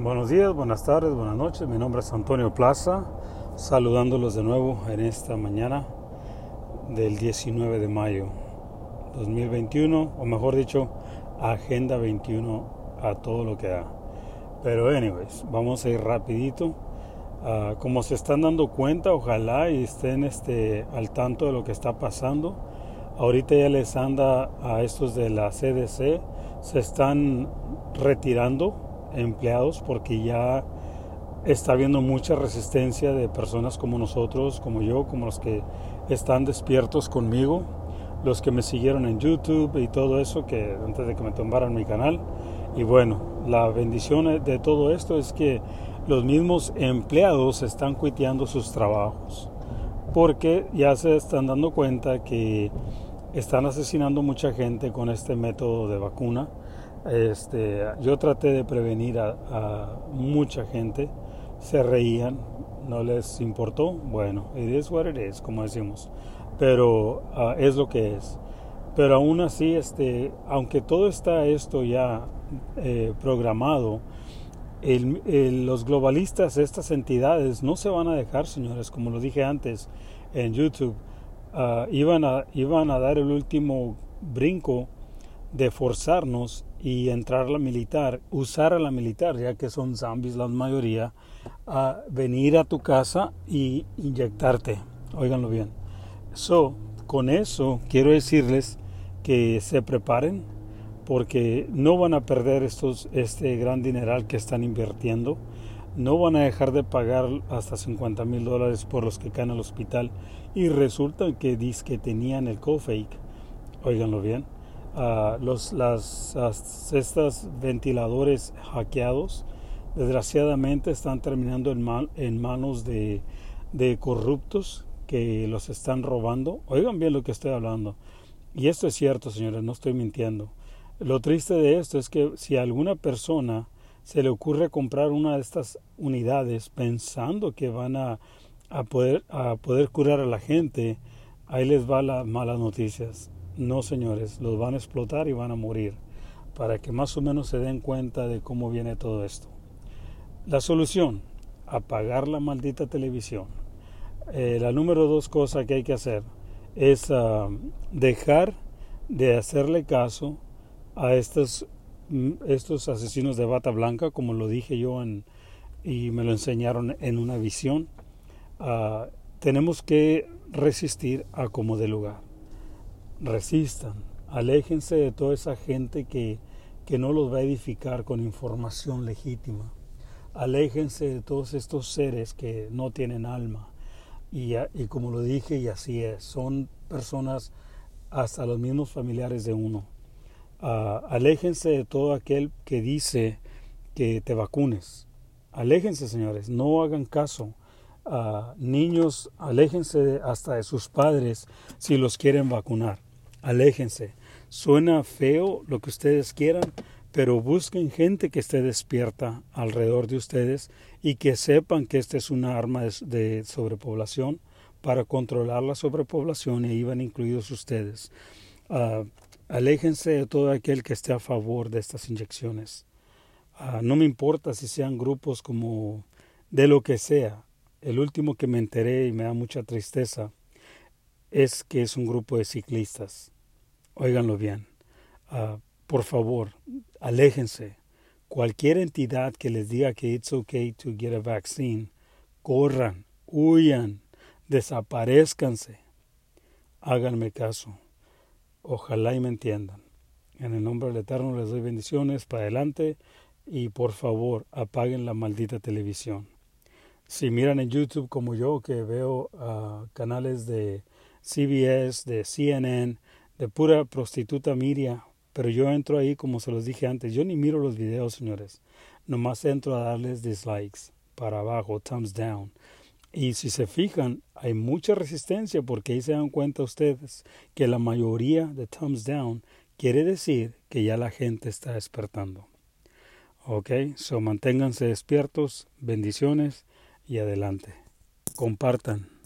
Buenos días, buenas tardes, buenas noches. Mi nombre es Antonio Plaza, saludándolos de nuevo en esta mañana del 19 de mayo 2021, o mejor dicho, Agenda 21 a todo lo que da. Pero anyways, vamos a ir rapidito. Ah, como se están dando cuenta, ojalá y estén este, al tanto de lo que está pasando. Ahorita ya les anda a estos de la CDC, se están retirando empleados porque ya está habiendo mucha resistencia de personas como nosotros, como yo, como los que están despiertos conmigo, los que me siguieron en YouTube y todo eso, que antes de que me tumbaran mi canal. Y bueno, la bendición de todo esto es que los mismos empleados están cuiteando sus trabajos, porque ya se están dando cuenta que están asesinando mucha gente con este método de vacuna este, yo traté de prevenir a, mucha gente, se reían, no les importó, bueno, it is what it is, como decimos, pero ah, es lo que es. Pero aún así, este, aunque todo está esto ya eh, programado, los globalistas, estas entidades, no se van a dejar, señores, como lo dije antes en YouTube, ah, iban, a, iban a dar el último brinco de forzarnos y entrar a la militar, usar a la militar, ya que son zombies la mayoría, a venir a tu casa y inyectarte. Óiganlo bien. So, con eso quiero decirles que se preparen porque no van a perder estos, este gran dineral que están invirtiendo. No van a dejar de pagar hasta 50 mil dólares por los que caen al hospital y resulta que dice que tenían el co-fake. Óiganlo bien los las, ventiladores hackeados desgraciadamente están terminando en, en manos de, de, corruptos que los están robando. Oigan bien lo que estoy hablando. Y esto es cierto, señores, no estoy mintiendo. Lo triste de esto es que si a alguna persona se le ocurre comprar una de estas unidades pensando que van a, a, poder, a poder curar a la gente, ahí les va las malas noticias. No, señores, los van a explotar y van a morir, para que más o menos se den cuenta de cómo viene todo esto. La solución, apagar la maldita televisión. Eh, la número dos cosa que hay que hacer es ah, dejar de hacerle caso a estos, mm, estos asesinos de bata blanca, como lo dije yo y me lo enseñaron en una visión. Ah, tenemos que resistir a como de lugar resistan, aléjense de toda esa gente que, que no los va a edificar con información legítima. Aléjense de todos estos seres que no tienen alma. Y, y, como lo dije, y así es, son personas hasta los mismos familiares de uno. Uh, aléjense de todo aquel que dice que te vacunes. Aléjense, señores, no hagan caso. Uh, niños, aléjense hasta de sus padres si los quieren vacunar aléjense. Suena feo lo que ustedes quieran, pero busquen gente que esté despierta alrededor de ustedes y que sepan que esta es una arma de, sobrepoblación para controlar la sobrepoblación y ahí van incluidos ustedes. Uh, aléjense de todo aquel que esté a favor de estas inyecciones. Uh, no me importa si sean grupos como de lo que sea. El último que me enteré y me da mucha tristeza es que es un grupo de ciclistas. Óiganlo bien. Ah, por favor, aléjense. Cualquier entidad que les diga que it's okay to get a vaccine, corran, huyan, desaparezcanse. Háganme caso. Ojalá y me entiendan. En el nombre del Eterno les doy bendiciones para adelante y por favor apaguen la maldita televisión. Si miran en YouTube como yo que veo uh, canales de CBS, de CNN, de pura prostituta Miria, pero yo entro ahí como se los dije antes, yo ni miro los videos, señores, nomás entro a darles dislikes para abajo, thumbs down. Y si se fijan, hay mucha resistencia porque ahí se dan cuenta ustedes que la mayoría de thumbs down quiere decir que ya la gente está despertando. Ok, so manténganse despiertos, bendiciones y adelante. Compartan.